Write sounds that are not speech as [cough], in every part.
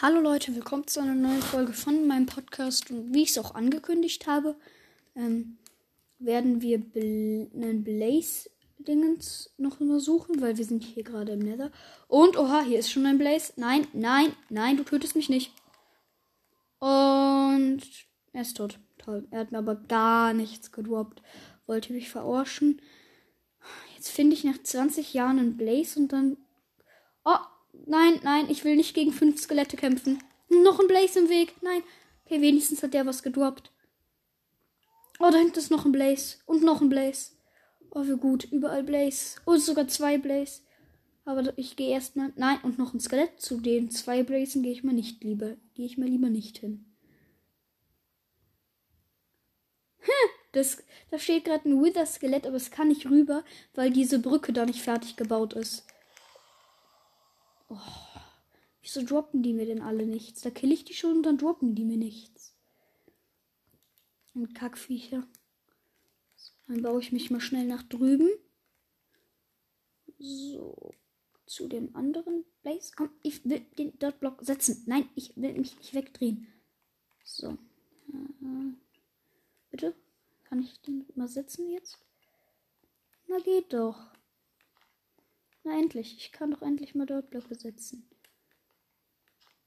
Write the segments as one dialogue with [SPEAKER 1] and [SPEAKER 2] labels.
[SPEAKER 1] Hallo Leute, willkommen zu einer neuen Folge von meinem Podcast. Und wie ich es auch angekündigt habe, ähm, werden wir Bl einen Blaze-Dingens noch untersuchen, weil wir sind hier gerade im Nether. Und, oha, hier ist schon ein Blaze. Nein, nein, nein, du tötest mich nicht. Und er ist tot. Toll. Er hat mir aber gar nichts gedroppt. Wollte mich verarschen. Jetzt finde ich nach 20 Jahren einen Blaze und dann... Oh, Nein, nein, ich will nicht gegen fünf Skelette kämpfen. Noch ein Blaze im Weg. Nein. Okay, wenigstens hat der was gedroppt. Oh, da hinten ist noch ein Blaze. Und noch ein Blaze. Oh, wie gut. Überall Blaze. Und sogar zwei Blaze. Aber ich gehe erstmal. Nein, und noch ein Skelett. Zu den zwei Blazen gehe ich mal nicht lieber. Gehe ich mal lieber nicht hin. Das, da steht gerade ein Wither-Skelett, aber es kann nicht rüber, weil diese Brücke da nicht fertig gebaut ist. Oh, wieso droppen die mir denn alle nichts? Da kill ich die schon und dann droppen die mir nichts. Und Kackviecher. Dann baue ich mich mal schnell nach drüben. So. Zu dem anderen Blaze. Komm, ich will den Dot Block setzen. Nein, ich will mich nicht wegdrehen. So. Äh, bitte? Kann ich den mal setzen jetzt? Na geht doch. Na endlich, ich kann doch endlich mal dort Blöcke setzen.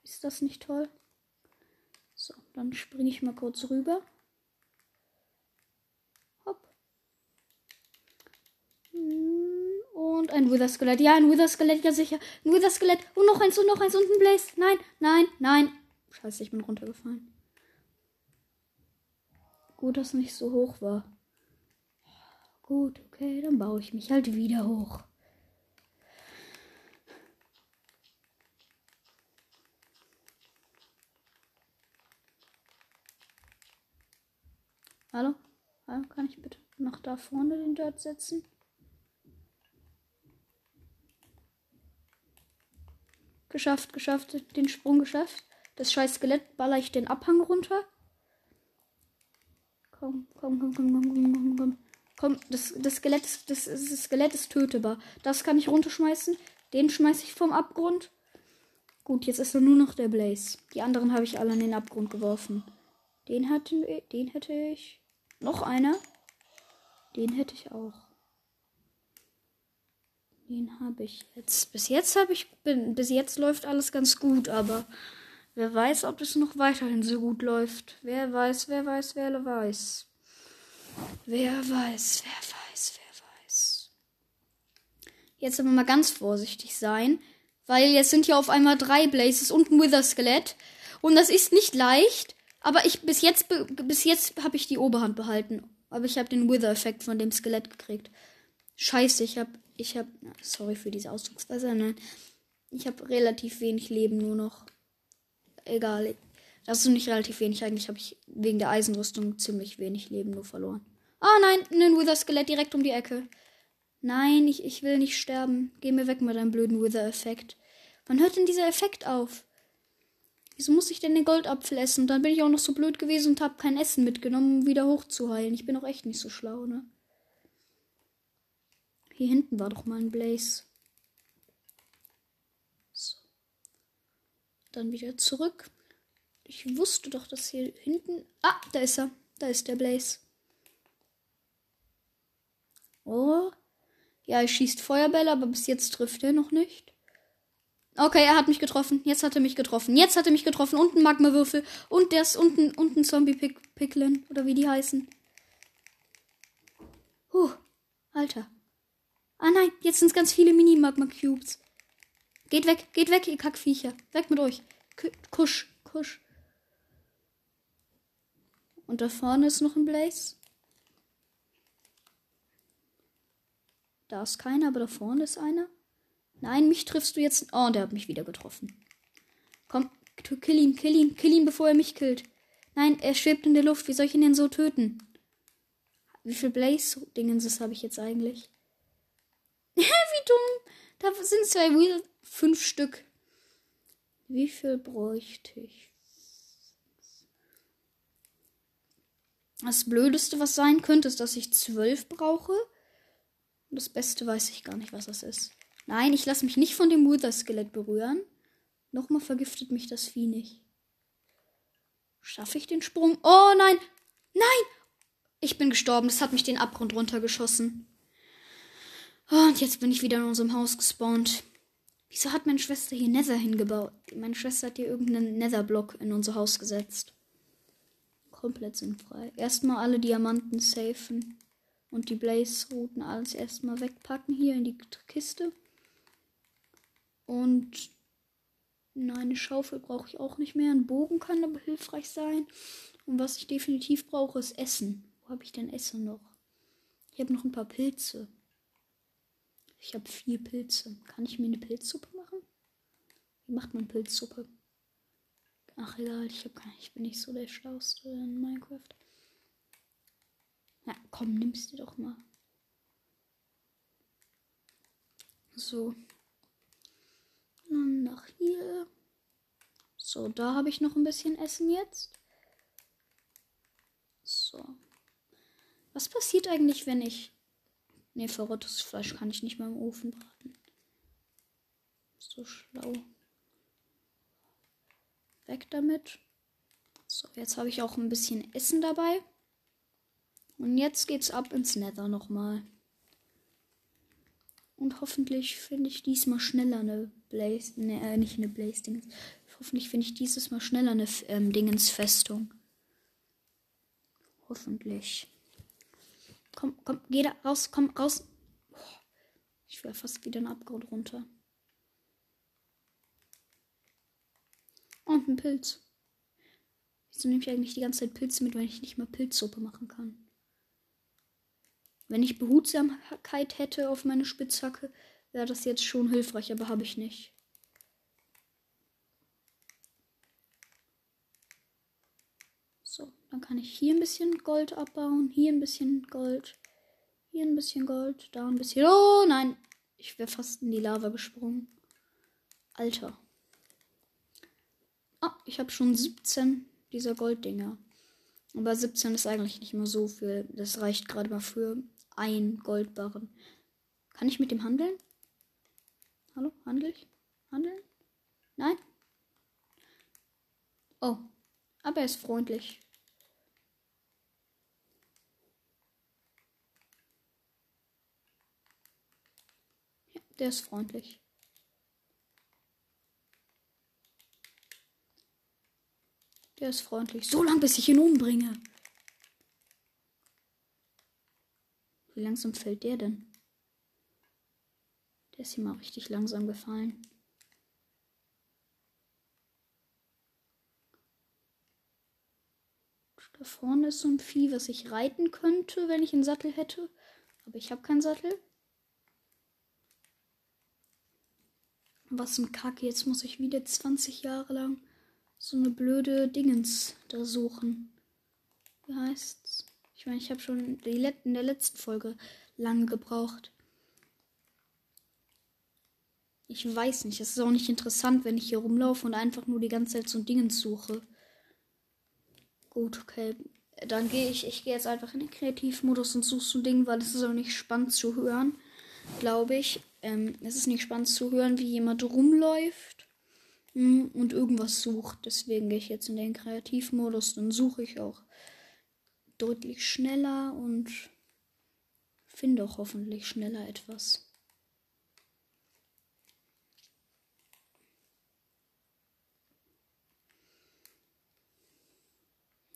[SPEAKER 1] Ist das nicht toll? So, dann springe ich mal kurz rüber. Hopp. Und ein Wither-Skelett. Ja, ein Wither-Skelett, ja sicher. Ein Wither-Skelett. Und noch eins und noch eins und ein Blaze. Nein, nein, nein. Scheiße, ich bin runtergefallen. Gut, dass nicht so hoch war. Gut, okay, dann baue ich mich halt wieder hoch. Hallo? Hallo? Kann ich bitte noch da vorne den Dirt setzen? Geschafft, geschafft, den Sprung geschafft. Das scheiß Skelett baller ich den Abhang runter. Komm, komm, komm, komm, komm, komm, komm, komm. Komm, das, das, Skelett ist, das, das Skelett ist tötebar. Das kann ich runterschmeißen. Den schmeiße ich vom Abgrund. Gut, jetzt ist nur noch der Blaze. Die anderen habe ich alle in den Abgrund geworfen. Den hatten wir, den hätte ich. Noch einer. Den hätte ich auch. Den habe ich jetzt. Bis jetzt habe ich. Bis jetzt läuft alles ganz gut, aber wer weiß, ob es noch weiterhin so gut läuft. Wer weiß, wer weiß, wer weiß. Wer weiß, wer weiß, wer weiß. Jetzt aber mal ganz vorsichtig sein. Weil jetzt sind hier auf einmal drei Blazes und ein Wither-Skelett. Und das ist nicht leicht. Aber ich bis jetzt bis jetzt habe ich die Oberhand behalten. Aber ich habe den Wither-Effekt von dem Skelett gekriegt. Scheiße, ich habe ich habe sorry für diese Ausdrucksweise, nein. Ich habe relativ wenig Leben nur noch. Egal. Das ist nicht relativ wenig. Eigentlich habe ich wegen der Eisenrüstung ziemlich wenig Leben nur verloren. Ah oh nein, ein Wither-Skelett direkt um die Ecke. Nein, ich, ich will nicht sterben. Geh mir weg mit deinem blöden Wither-Effekt. Wann hört denn dieser Effekt auf? Wieso muss ich denn den Goldapfel essen? dann bin ich auch noch so blöd gewesen und habe kein Essen mitgenommen, um wieder hochzuheilen. Ich bin auch echt nicht so schlau, ne? Hier hinten war doch mal ein Blaze. So. Dann wieder zurück. Ich wusste doch, dass hier hinten. Ah, da ist er. Da ist der Blaze. Oh. Ja, er schießt Feuerbälle, aber bis jetzt trifft er noch nicht. Okay, er hat mich getroffen. Jetzt hat er mich getroffen. Jetzt hat er mich getroffen. Und ein Magmawürfel. Und der ist unten, unten Zombie-Picklin. Oder wie die heißen. Huh. Alter. Ah nein, jetzt sind es ganz viele Mini-Magma-Cubes. Geht weg, geht weg, ihr Kackviecher. Weg mit euch. Kusch, kusch. Und da vorne ist noch ein Blaze. Da ist keiner, aber da vorne ist einer. Nein, mich triffst du jetzt. Oh, der hat mich wieder getroffen. Komm, kill ihn, kill ihn, kill ihn, bevor er mich killt. Nein, er schwebt in der Luft. Wie soll ich ihn denn so töten? Wie viel Blaze-Dingenses habe ich jetzt eigentlich? [laughs] Wie dumm. Da sind zwei Wheel. Fünf Stück. Wie viel bräuchte ich? Das Blödeste, was sein könnte, ist, dass ich zwölf brauche. Das Beste weiß ich gar nicht, was das ist. Nein, ich lasse mich nicht von dem Wither-Skelett berühren. Nochmal vergiftet mich das Vieh nicht. Schaffe ich den Sprung? Oh nein! Nein! Ich bin gestorben. Das hat mich den Abgrund runtergeschossen. Oh, und jetzt bin ich wieder in unserem Haus gespawnt. Wieso hat meine Schwester hier Nether hingebaut? Meine Schwester hat hier irgendeinen Netherblock in unser Haus gesetzt. Komplett sinnfrei. Erstmal alle Diamanten safen. Und die Blaze-Routen alles erstmal wegpacken hier in die Kiste. Und eine Schaufel brauche ich auch nicht mehr. Ein Bogen kann aber hilfreich sein. Und was ich definitiv brauche, ist Essen. Wo habe ich denn Essen noch? Ich habe noch ein paar Pilze. Ich habe vier Pilze. Kann ich mir eine Pilzsuppe machen? Wie macht man Pilzsuppe? Ach egal, ich, hab keine, ich bin nicht so der Schlauste in Minecraft. Na komm, nimmst du doch mal. So. Dann nach hier. So, da habe ich noch ein bisschen Essen jetzt. So. Was passiert eigentlich, wenn ich Ne, verrottes Fleisch kann ich nicht mal im Ofen braten. So schlau. Weg damit. So, jetzt habe ich auch ein bisschen Essen dabei. Und jetzt geht's ab ins Nether nochmal. Und hoffentlich finde ich diesmal schneller eine Blaze. Ne, äh, nicht eine Blaze Dingens. Hoffentlich finde ich dieses Mal schneller eine ähm, Dingensfestung. Hoffentlich. Komm, komm, geh da raus, komm raus. Ich wäre fast wieder einen Abgrund runter. Und ein Pilz. Wieso nehme ich eigentlich die ganze Zeit Pilze mit, wenn ich nicht mal Pilzsuppe machen kann? Wenn ich Behutsamkeit hätte auf meine Spitzhacke, wäre das jetzt schon hilfreich, aber habe ich nicht. Dann kann ich hier ein bisschen Gold abbauen. Hier ein bisschen Gold. Hier ein bisschen Gold. Da ein bisschen. Oh nein. Ich wäre fast in die Lava gesprungen. Alter. Ah, ich habe schon 17 dieser Golddinger. Aber 17 ist eigentlich nicht mehr so viel. Das reicht gerade mal für ein Goldbarren. Kann ich mit dem handeln? Hallo? Handel ich? Handeln? Nein? Oh. Aber er ist freundlich. Der ist freundlich. Der ist freundlich. So lange, bis ich ihn umbringe. Wie langsam fällt der denn? Der ist ihm auch richtig langsam gefallen. Da vorne ist so ein Vieh, was ich reiten könnte, wenn ich einen Sattel hätte. Aber ich habe keinen Sattel. Was ein Kack, jetzt muss ich wieder 20 Jahre lang so eine blöde Dingens da suchen. Wie heißt's? Ich meine, ich habe schon in der letzten Folge lang gebraucht. Ich weiß nicht, es ist auch nicht interessant, wenn ich hier rumlaufe und einfach nur die ganze Zeit so ein Dingens suche. Gut, okay. Dann gehe ich, ich gehe jetzt einfach in den Kreativmodus und suche so ein Ding, weil es ist auch nicht spannend zu hören, glaube ich. Ähm, es ist nicht spannend zu hören, wie jemand rumläuft hm, und irgendwas sucht. Deswegen gehe ich jetzt in den Kreativmodus. Dann suche ich auch deutlich schneller und finde auch hoffentlich schneller etwas.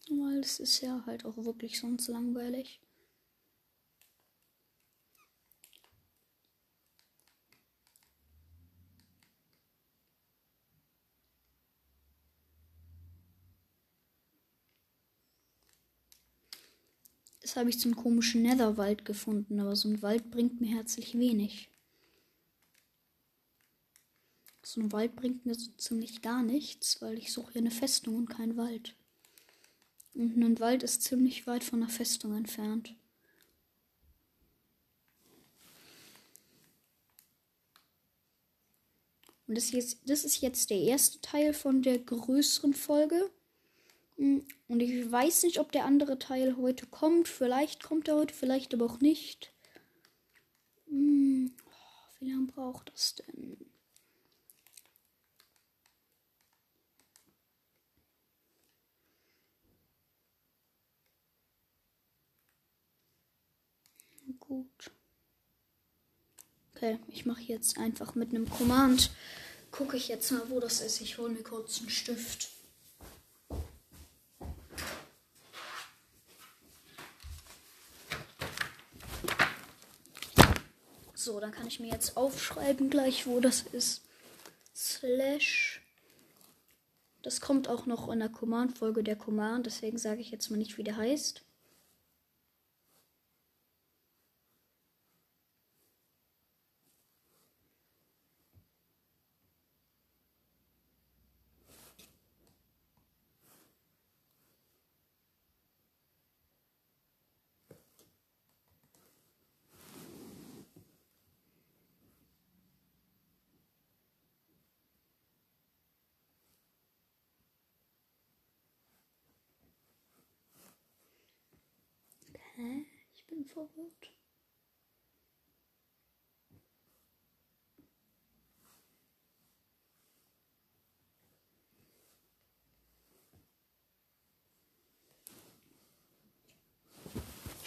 [SPEAKER 1] Weil es ist ja halt auch wirklich sonst langweilig. Jetzt habe ich so einen komischen Netherwald gefunden, aber so ein Wald bringt mir herzlich wenig. So ein Wald bringt mir so ziemlich gar nichts, weil ich suche hier eine Festung und keinen Wald. Und ein Wald ist ziemlich weit von einer Festung entfernt. Und das, jetzt, das ist jetzt der erste Teil von der größeren Folge. Hm, und ich weiß nicht, ob der andere Teil heute kommt. Vielleicht kommt er heute, vielleicht aber auch nicht. Hm, oh, wie lange braucht das denn? Gut. Okay, ich mache jetzt einfach mit einem Command. Gucke ich jetzt mal, wo das ist. Ich hole mir kurz einen Stift. So, dann kann ich mir jetzt aufschreiben gleich, wo das ist. Slash. Das kommt auch noch in der Command-Folge der Command, deswegen sage ich jetzt mal nicht, wie der heißt. Verwirrt.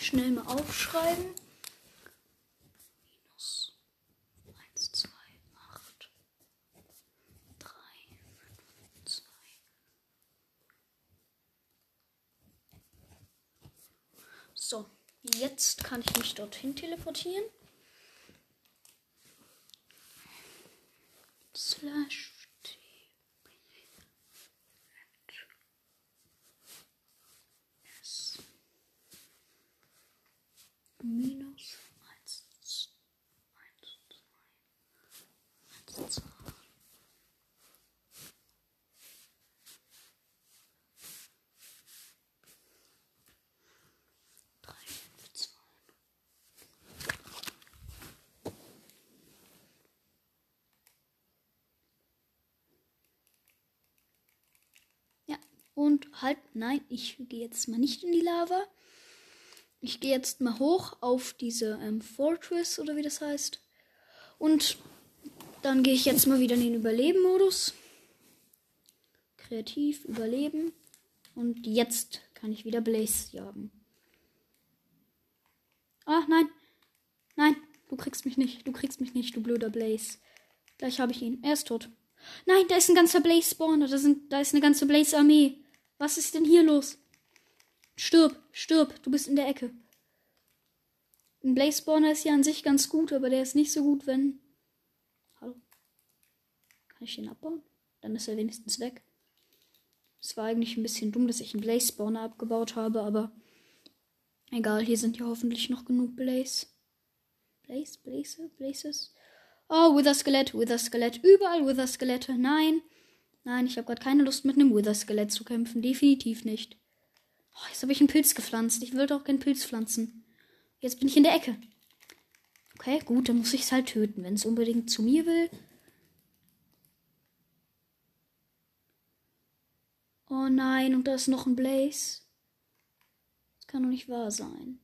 [SPEAKER 1] Schnell mal aufschreiben. Minus 1, 2, 8, 3, 5, 2. So, jetzt kann ich mich dorthin teleportieren. Slash. Minus 1, 1, 2, 1, 2. Drei, fünf, zwei. Ja, und halt, nein, ich gehe jetzt mal nicht in die Lava. Ich gehe jetzt mal hoch auf diese ähm, Fortress oder wie das heißt. Und dann gehe ich jetzt mal wieder in den Überleben-Modus. Kreativ, Überleben. Und jetzt kann ich wieder Blaze jagen. Ah, nein. Nein, du kriegst mich nicht. Du kriegst mich nicht, du blöder Blaze. Gleich habe ich ihn. Er ist tot. Nein, da ist ein ganzer Blaze-Spawner. Da, da ist eine ganze Blaze-Armee. Was ist denn hier los? Stirb, stirb. Du bist in der Ecke. Ein Blaze-Spawner ist ja an sich ganz gut, aber der ist nicht so gut, wenn... Hallo? Kann ich den abbauen? Dann ist er wenigstens weg. Es war eigentlich ein bisschen dumm, dass ich einen Blaze-Spawner abgebaut habe, aber... Egal, hier sind ja hoffentlich noch genug Blaze. Blaze, Blaze, Blazes. Oh, Wither-Skelett, Wither-Skelett. Überall Wither-Skelette. Nein. Nein, ich habe gerade keine Lust, mit einem Wither-Skelett zu kämpfen. Definitiv nicht. Oh, jetzt habe ich einen Pilz gepflanzt. Ich wollte auch keinen Pilz pflanzen. Jetzt bin ich in der Ecke. Okay, gut, dann muss ich es halt töten, wenn es unbedingt zu mir will. Oh nein, und da ist noch ein Blaze. Das kann doch nicht wahr sein.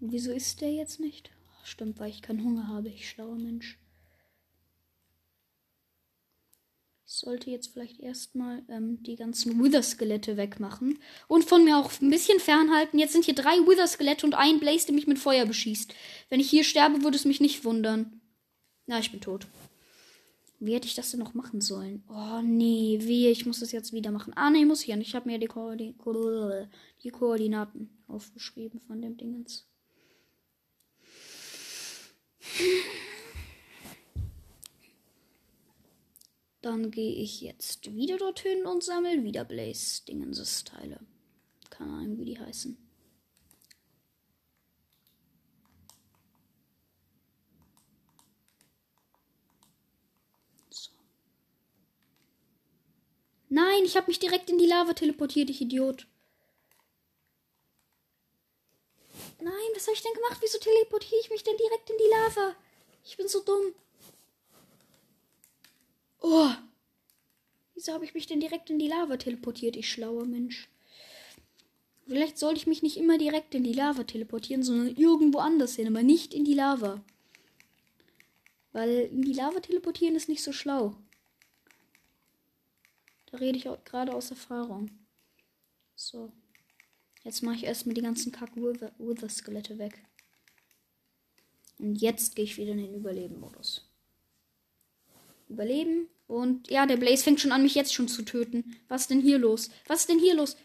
[SPEAKER 1] Und wieso ist der jetzt nicht? Oh, stimmt, weil ich keinen Hunger habe, ich schlauer Mensch. Ich sollte jetzt vielleicht erstmal ähm, die ganzen Wither-Skelette wegmachen. Und von mir auch ein bisschen fernhalten. Jetzt sind hier drei Wither-Skelette und ein Blaze, der mich mit Feuer beschießt. Wenn ich hier sterbe, würde es mich nicht wundern. Na, ich bin tot. Wie hätte ich das denn noch machen sollen? Oh, nee, wie, ich muss das jetzt wieder machen. Ah, nee, muss ich ja nicht. Ich habe mir die, Koordi die Koordinaten aufgeschrieben von dem Dingens. Dann gehe ich jetzt wieder dorthin und sammle wieder Blaze Dingenses Teile. Keine Ahnung, wie die heißen. So. Nein, ich habe mich direkt in die Lava teleportiert, ich Idiot. Nein, was habe ich denn gemacht? Wieso teleportiere ich mich denn direkt in die Lava? Ich bin so dumm. Oh. Wieso habe ich mich denn direkt in die Lava teleportiert, ich schlauer Mensch? Vielleicht sollte ich mich nicht immer direkt in die Lava teleportieren, sondern irgendwo anders hin, aber nicht in die Lava. Weil in die Lava teleportieren ist nicht so schlau. Da rede ich auch gerade aus Erfahrung. So. Jetzt mache ich erstmal die ganzen Kack-Wither-Skelette weg. Und jetzt gehe ich wieder in den Überleben-Modus. Überleben. Und ja, der Blaze fängt schon an, mich jetzt schon zu töten. Was ist denn hier los? Was ist denn hier los?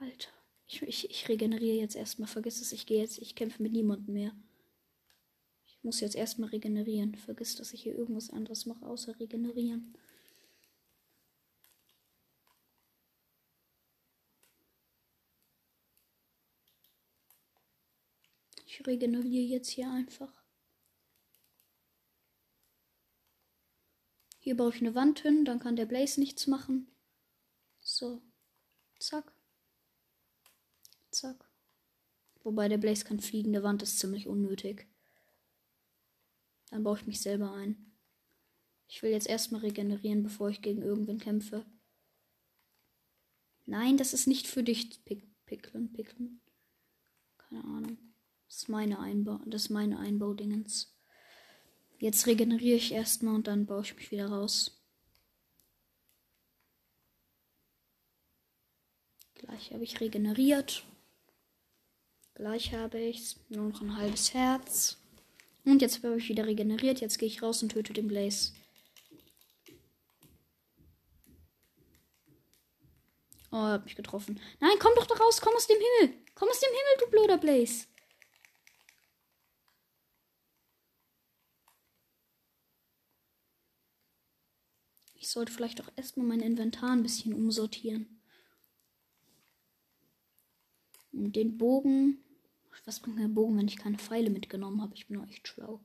[SPEAKER 1] Alter. Ich, ich, ich regeneriere jetzt erstmal. Vergiss es, ich gehe jetzt. Ich kämpfe mit niemandem mehr. Ich muss jetzt erstmal regenerieren. Vergiss, dass ich hier irgendwas anderes mache, außer regenerieren. Ich regeneriere jetzt hier einfach. Hier baue ich eine Wand hin, dann kann der Blaze nichts machen. So. Zack. Zack. Wobei der Blaze kann fliegen, der Wand ist ziemlich unnötig. Dann baue ich mich selber ein. Ich will jetzt erstmal regenerieren, bevor ich gegen irgendwen kämpfe. Nein, das ist nicht für dich, Pick Pickeln, Pickeln. Keine Ahnung. Das ist meine Einbau, das ist meine Einbaudingens. Jetzt regeneriere ich erstmal und dann baue ich mich wieder raus. Gleich habe ich regeneriert. Gleich habe ich nur noch ein halbes Herz. Und jetzt habe ich wieder regeneriert. Jetzt gehe ich raus und töte den Blaze. Oh, er hat mich getroffen. Nein, komm doch da raus. Komm aus dem Himmel. Komm aus dem Himmel, du blöder Blaze. Ich sollte vielleicht auch erstmal mein Inventar ein bisschen umsortieren. Und den Bogen. Was bringt mir der Bogen, wenn ich keine Pfeile mitgenommen habe? Ich bin auch echt schlau.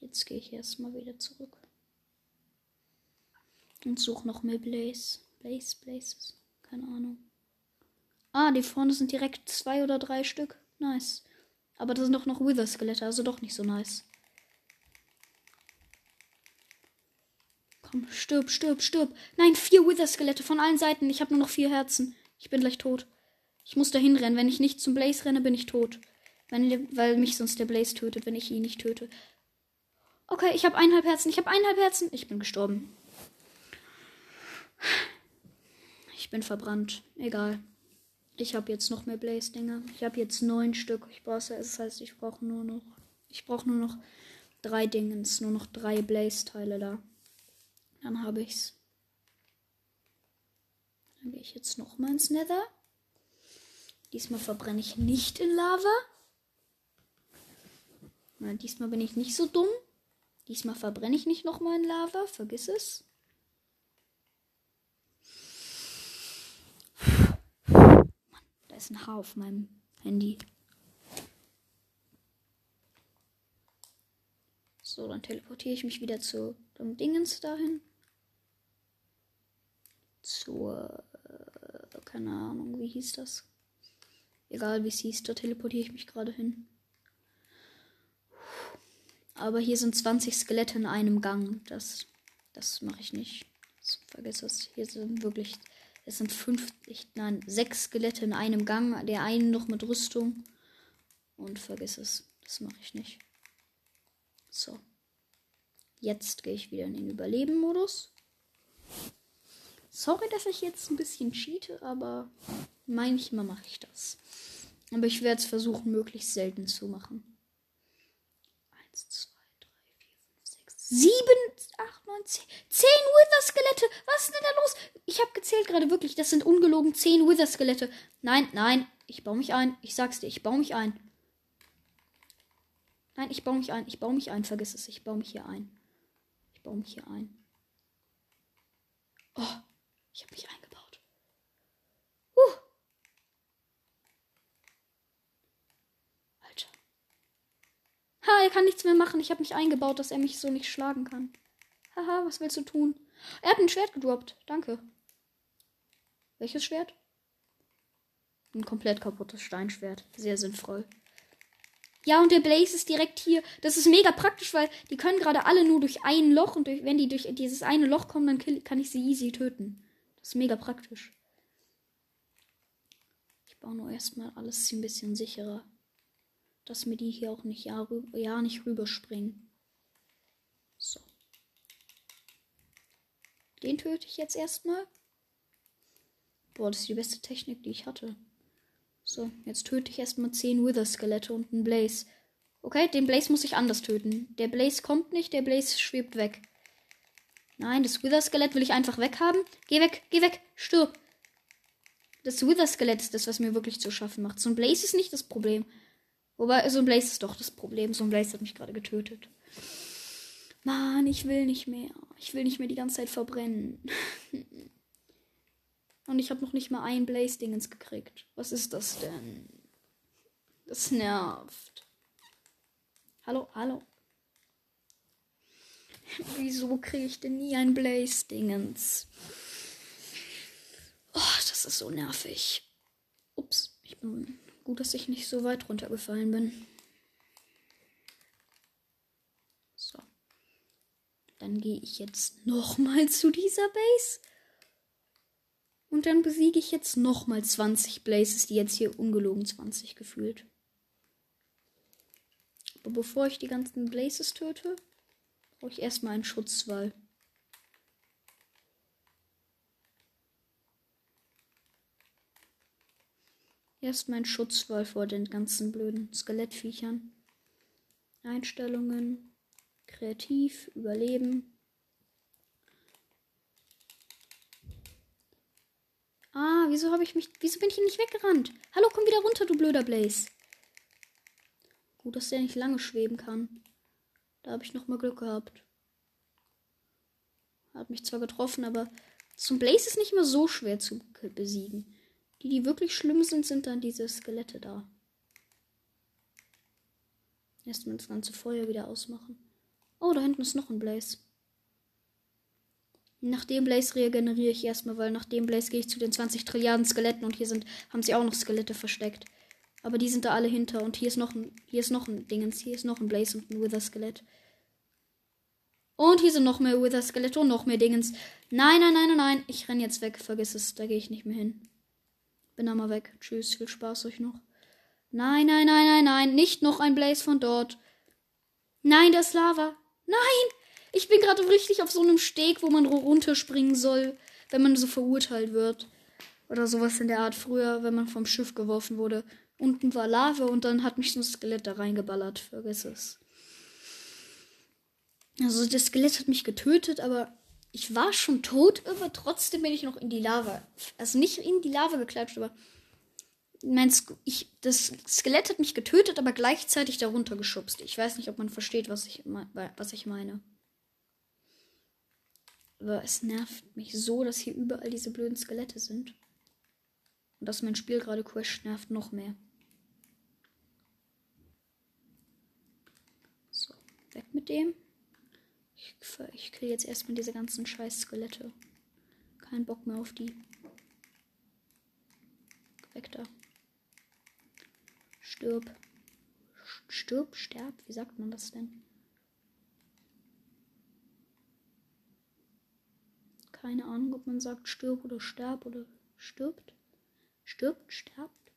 [SPEAKER 1] Jetzt gehe ich erstmal wieder zurück. Und suche noch mehr Blaze. Blaze, Blazes. Keine Ahnung. Ah, die vorne sind direkt zwei oder drei Stück. Nice. Aber das sind doch noch Wither-Skelette, also doch nicht so nice. Komm, stirb, stirb, stirb. Nein, vier Wither-Skelette von allen Seiten. Ich habe nur noch vier Herzen. Ich bin gleich tot. Ich muss dahin rennen. Wenn ich nicht zum Blaze renne, bin ich tot. Wenn, weil mich sonst der Blaze tötet, wenn ich ihn nicht töte. Okay, ich habe eineinhalb Herzen. Ich habe eineinhalb Herzen. Ich bin gestorben. Ich bin verbrannt. Egal. Ich habe jetzt noch mehr Blaze-Dinger. Ich habe jetzt neun Stück. Ich brauche das heißt, ich brauche nur noch. Ich brauche nur noch drei Dingens. Nur noch drei Blaze-Teile da. Dann habe ich's. Dann gehe ich jetzt noch mal ins Nether. Diesmal verbrenne ich nicht in Lava. Na, diesmal bin ich nicht so dumm. Diesmal verbrenne ich nicht noch mal in Lava. Vergiss es. Ist ein Haar auf meinem Handy. So, dann teleportiere ich mich wieder zu dem Dingens dahin. Zur. Äh, keine Ahnung, wie hieß das? Egal wie es hieß, da teleportiere ich mich gerade hin. Aber hier sind 20 Skelette in einem Gang. Das, das mache ich nicht. vergiss es. Hier sind wirklich es sind fünf, nein, sechs Skelette in einem Gang. Der einen noch mit Rüstung. Und vergiss es. Das mache ich nicht. So. Jetzt gehe ich wieder in den Überleben-Modus. Sorry, dass ich jetzt ein bisschen cheate, aber manchmal mache ich das. Aber ich werde es versuchen, möglichst selten zu machen. Eins, zwei, drei, vier, fünf, sechs, sieben, acht, neun, zehn. Zehn Wither-Skelette! Was ist denn da los? Ich habe gezählt gerade wirklich. Das sind ungelogen zehn Wither-Skelette. Nein, nein. Ich baue mich ein. Ich sag's dir, ich baue mich ein. Nein, ich baue mich ein. Ich baue mich ein. Vergiss es. Ich baue mich hier ein. Ich baue mich hier ein. Oh, ich habe mich eingebaut. Uh. Alter. Ha, er kann nichts mehr machen. Ich habe mich eingebaut, dass er mich so nicht schlagen kann. Haha, was willst du tun? Er hat ein Schwert gedroppt. Danke. Welches Schwert? Ein komplett kaputtes Steinschwert. Sehr sinnvoll. Ja, und der Blaze ist direkt hier. Das ist mega praktisch, weil die können gerade alle nur durch ein Loch und durch, wenn die durch dieses eine Loch kommen, dann kill, kann ich sie easy töten. Das ist mega praktisch. Ich baue nur erstmal alles ein bisschen sicherer. Dass mir die hier auch nicht ja, ja nicht rüberspringen. So. Den töte ich jetzt erstmal. Boah, das ist die beste Technik, die ich hatte. So, jetzt töte ich erstmal 10 Wither-Skelette und einen Blaze. Okay, den Blaze muss ich anders töten. Der Blaze kommt nicht, der Blaze schwebt weg. Nein, das Wither-Skelett will ich einfach weghaben. Geh weg, geh weg, stirb. Das Wither-Skelett ist das, was mir wirklich zu schaffen macht. So ein Blaze ist nicht das Problem. Wobei, so ein Blaze ist doch das Problem. So ein Blaze hat mich gerade getötet. Mann, ich will nicht mehr. Ich will nicht mehr die ganze Zeit verbrennen. [laughs] Und ich habe noch nicht mal ein Blaze-Dingens gekriegt. Was ist das denn? Das nervt. Hallo, hallo. [laughs] Wieso kriege ich denn nie ein Blaze-Dingens? Oh, das ist so nervig. Ups, ich bin gut, dass ich nicht so weit runtergefallen bin. So. Dann gehe ich jetzt nochmal zu dieser Base. Und dann besiege ich jetzt nochmal 20 Blazes, die jetzt hier ungelogen 20 gefühlt. Aber bevor ich die ganzen Blazes töte, brauche ich erstmal einen Schutzwall. Erstmal ein Schutzwall vor den ganzen blöden Skelettviechern. Einstellungen, kreativ, überleben. Ah, wieso habe ich mich. Wieso bin ich hier nicht weggerannt? Hallo, komm wieder runter, du blöder Blaze. Gut, dass der nicht lange schweben kann. Da habe ich noch mal Glück gehabt. Hat mich zwar getroffen, aber ein Blaze ist nicht mehr so schwer zu besiegen. Die, die wirklich schlimm sind, sind dann diese Skelette da. Erstmal das ganze Feuer wieder ausmachen. Oh, da hinten ist noch ein Blaze. Nach dem Blaze regeneriere ich erstmal, weil nach dem Blaze gehe ich zu den 20 Trilliarden Skeletten und hier sind, haben sie auch noch Skelette versteckt. Aber die sind da alle hinter und hier ist noch ein, hier ist noch ein Dingens, hier ist noch ein Blaze und ein Wither-Skelett. Und hier sind noch mehr Wither-Skelette und noch mehr Dingens. Nein, nein, nein, nein, nein. Ich renn jetzt weg. Vergiss es. Da gehe ich nicht mehr hin. Bin da mal weg. Tschüss. Viel Spaß euch noch. Nein, nein, nein, nein, nein. Nicht noch ein Blaze von dort. Nein, das Lava. Nein! Ich bin gerade richtig auf so einem Steg, wo man runterspringen soll, wenn man so verurteilt wird. Oder sowas in der Art früher, wenn man vom Schiff geworfen wurde. Unten war Lava und dann hat mich so ein Skelett da reingeballert. Vergiss es. Also das Skelett hat mich getötet, aber ich war schon tot, aber trotzdem bin ich noch in die Lava. Also nicht in die Lava geklatscht, aber mein Sk ich, das Skelett hat mich getötet, aber gleichzeitig darunter geschubst. Ich weiß nicht, ob man versteht, was ich, was ich meine. Aber es nervt mich so, dass hier überall diese blöden Skelette sind. Und dass mein Spiel gerade crasht, nervt noch mehr. So, weg mit dem. Ich, kriege jetzt erstmal diese ganzen scheiß Skelette. Kein Bock mehr auf die. Weg da. Stirb. Stirb, sterb. Wie sagt man das denn? Keine Ahnung, ob man sagt stirb oder sterb oder stirbt. Stirbt, sterbt.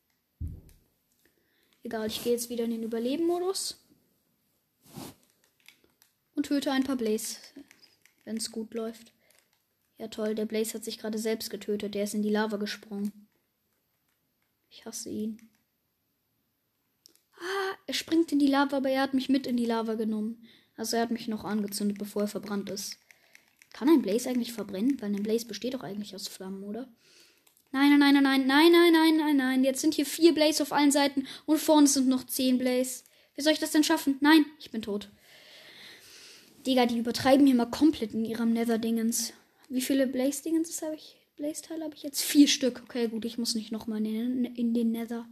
[SPEAKER 1] Egal, ich gehe jetzt wieder in den Überleben-Modus. Und töte ein paar Blaze, wenn es gut läuft. Ja toll, der Blaze hat sich gerade selbst getötet. Der ist in die Lava gesprungen. Ich hasse ihn. Ah, er springt in die Lava, aber er hat mich mit in die Lava genommen. Also er hat mich noch angezündet, bevor er verbrannt ist. Kann ein Blaze eigentlich verbrennen? Weil ein Blaze besteht doch eigentlich aus Flammen, oder? Nein, nein, nein, nein, nein, nein, nein, nein, nein. Jetzt sind hier vier Blaze auf allen Seiten und vorne sind noch zehn Blaze. Wie soll ich das denn schaffen? Nein, ich bin tot. Digga, die übertreiben hier mal komplett in ihrem Nether-Dingens. Wie viele Blaze-Dingens habe ich? Blaze-Teile habe ich jetzt? Vier Stück. Okay, gut, ich muss nicht nochmal in, in den Nether.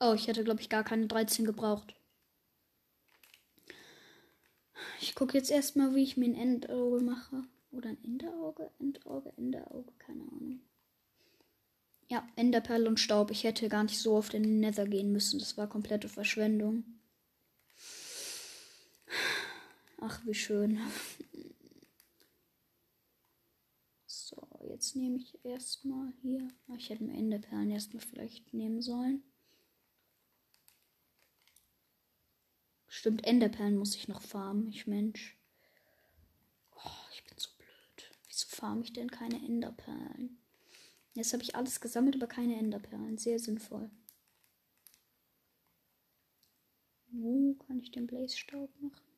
[SPEAKER 1] Oh, ich hätte, glaube ich, gar keine 13 gebraucht. Ich gucke jetzt erstmal, wie ich mir ein Endauge mache. Oder ein Enderauge? Endauge, Enderauge, keine Ahnung. Ja, Enderperle und Staub. Ich hätte gar nicht so oft in den Nether gehen müssen. Das war komplette Verschwendung. Ach, wie schön. So, jetzt nehme ich erstmal hier. Ich hätte mir Enderperlen erstmal vielleicht nehmen sollen. Stimmt, Enderperlen muss ich noch farmen. Ich Mensch. Oh, ich bin so blöd. Wieso farme ich denn keine Enderperlen? Jetzt habe ich alles gesammelt, aber keine Enderperlen. Sehr sinnvoll. Wo kann ich den Blaze-Staub machen?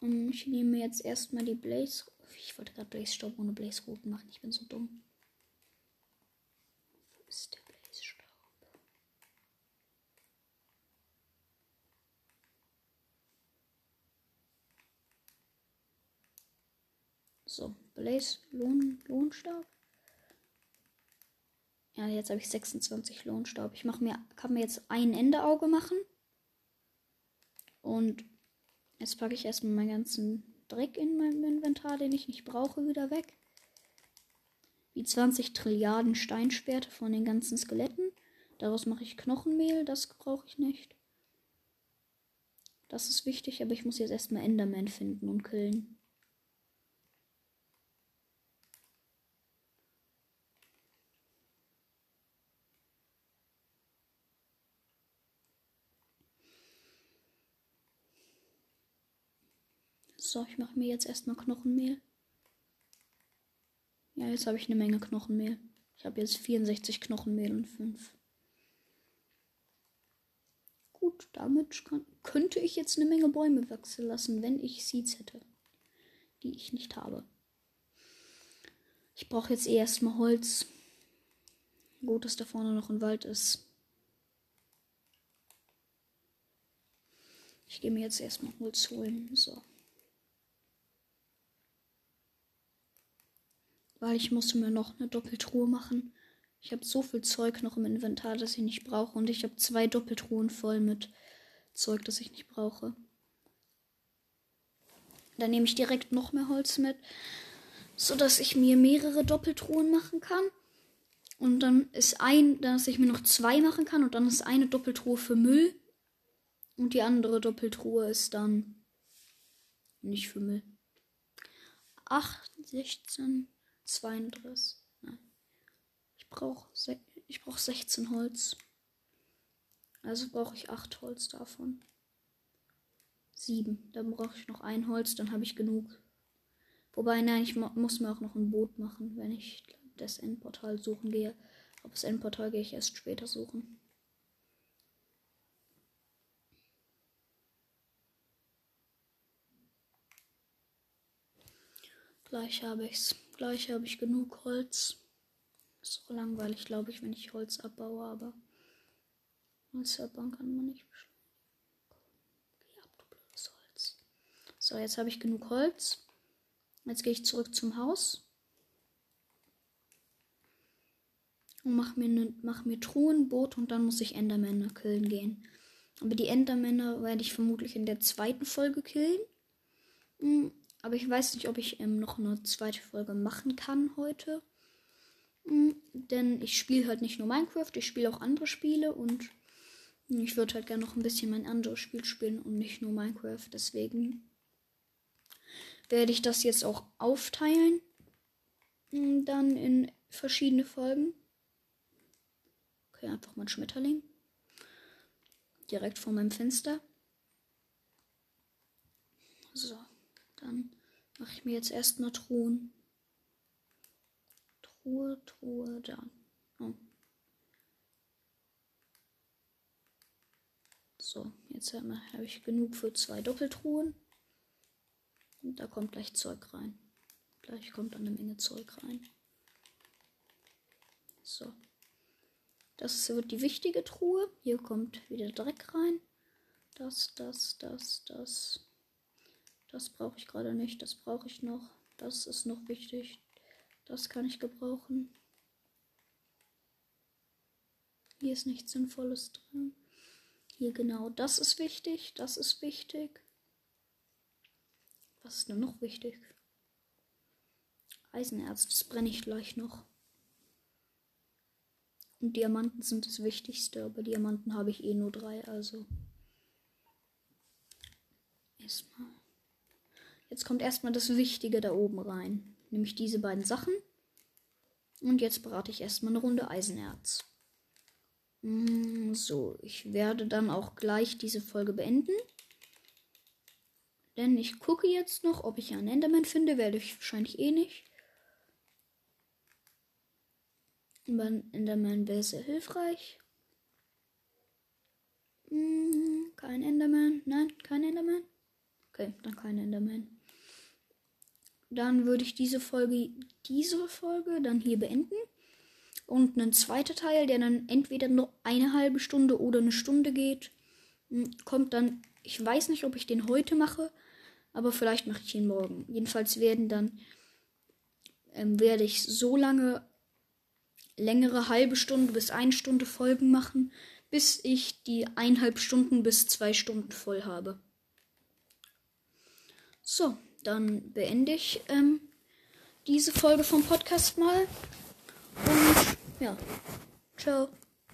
[SPEAKER 1] Und ich nehme jetzt erstmal die Blaze. Ich wollte gerade Blaze-Staub ohne Blaze-Roten machen. Ich bin so dumm. Wo ist der Blaze-Staub? So, Blaze Lohn, Lohnstaub. Ja, jetzt habe ich 26 Lohnstaub. Ich mache mir, kann mir jetzt ein Endeauge machen. Und jetzt packe ich erstmal meinen ganzen Dreck in meinem Inventar, den ich nicht brauche, wieder weg. Wie 20 Trilliarden Steinschwerte von den ganzen Skeletten. Daraus mache ich Knochenmehl, das brauche ich nicht. Das ist wichtig, aber ich muss jetzt erstmal Enderman finden und killen. So, ich mache mir jetzt erstmal Knochenmehl. Ja, jetzt habe ich eine Menge Knochenmehl. Ich habe jetzt 64 Knochenmehl und 5. Gut, damit kann, könnte ich jetzt eine Menge Bäume wachsen lassen, wenn ich Seeds hätte. Die ich nicht habe. Ich brauche jetzt eh erstmal Holz. Gut, dass da vorne noch ein Wald ist. Ich gehe mir jetzt erstmal Holz holen. So. Weil ich musste mir noch eine Doppeltruhe machen. Ich habe so viel Zeug noch im Inventar, das ich nicht brauche. Und ich habe zwei Doppeltruhen voll mit Zeug, das ich nicht brauche. Dann nehme ich direkt noch mehr Holz mit, sodass ich mir mehrere Doppeltruhen machen kann. Und dann ist ein, dass ich mir noch zwei machen kann. Und dann ist eine Doppeltruhe für Müll. Und die andere Doppeltruhe ist dann nicht für Müll. 8, 16, 32. Nein. Ich brauche ich brauch 16 Holz. Also brauche ich 8 Holz davon. 7. Dann brauche ich noch ein Holz, dann habe ich genug. Wobei, nein, ich muss mir auch noch ein Boot machen, wenn ich das Endportal suchen gehe. Aber das Endportal gehe ich erst später suchen. Gleich habe ich's. Gleich habe ich genug Holz. So langweilig, glaube ich, wenn ich Holz abbaue, aber Holz abbauen kann man nicht Geh ab, du blödes Holz. So, jetzt habe ich genug Holz. Jetzt gehe ich zurück zum Haus. Und mache mir, ne, mach mir Truhen, Boot und dann muss ich Endermänner killen gehen. Aber die Endermänner werde ich vermutlich in der zweiten Folge killen. Aber ich weiß nicht, ob ich ähm, noch eine zweite Folge machen kann heute. Mhm, denn ich spiele halt nicht nur Minecraft, ich spiele auch andere Spiele und ich würde halt gerne noch ein bisschen mein anderes Spiel spielen und nicht nur Minecraft. Deswegen werde ich das jetzt auch aufteilen. Hm, dann in verschiedene Folgen. Okay, einfach mal ein Schmetterling. Direkt vor meinem Fenster. So. Dann mache ich mir jetzt erstmal Truhen. Truhe, Truhe, da. Oh. So, jetzt habe ich genug für zwei Doppeltruhen. Und da kommt gleich Zeug rein. Gleich kommt eine Menge Zeug rein. So. Das wird die wichtige Truhe. Hier kommt wieder Dreck rein. Das, das, das, das. Das brauche ich gerade nicht. Das brauche ich noch. Das ist noch wichtig. Das kann ich gebrauchen. Hier ist nichts Sinnvolles drin. Hier genau, das ist wichtig. Das ist wichtig. Was ist denn noch wichtig? Eisenerz, das brenne ich gleich noch. Und Diamanten sind das Wichtigste, aber Diamanten habe ich eh nur drei, also. Erstmal. Jetzt kommt erstmal das Wichtige da oben rein. Nämlich diese beiden Sachen. Und jetzt brate ich erstmal eine Runde Eisenerz. Mm, so, ich werde dann auch gleich diese Folge beenden. Denn ich gucke jetzt noch, ob ich einen Enderman finde. Werde ich wahrscheinlich eh nicht. Ein Enderman wäre sehr hilfreich. Hm, kein Enderman. Nein, kein Enderman. Okay, dann kein Enderman. Dann würde ich diese Folge, diese Folge dann hier beenden. Und ein zweiter Teil, der dann entweder nur eine halbe Stunde oder eine Stunde geht, hm, kommt dann. Ich weiß nicht, ob ich den heute mache, aber vielleicht mache ich ihn morgen. Jedenfalls werden dann ähm, werde ich so lange längere halbe Stunde bis eine Stunde Folgen machen, bis ich die eineinhalb Stunden bis zwei Stunden voll habe. So, dann beende ich ähm, diese Folge vom Podcast mal. Und ja, ciao.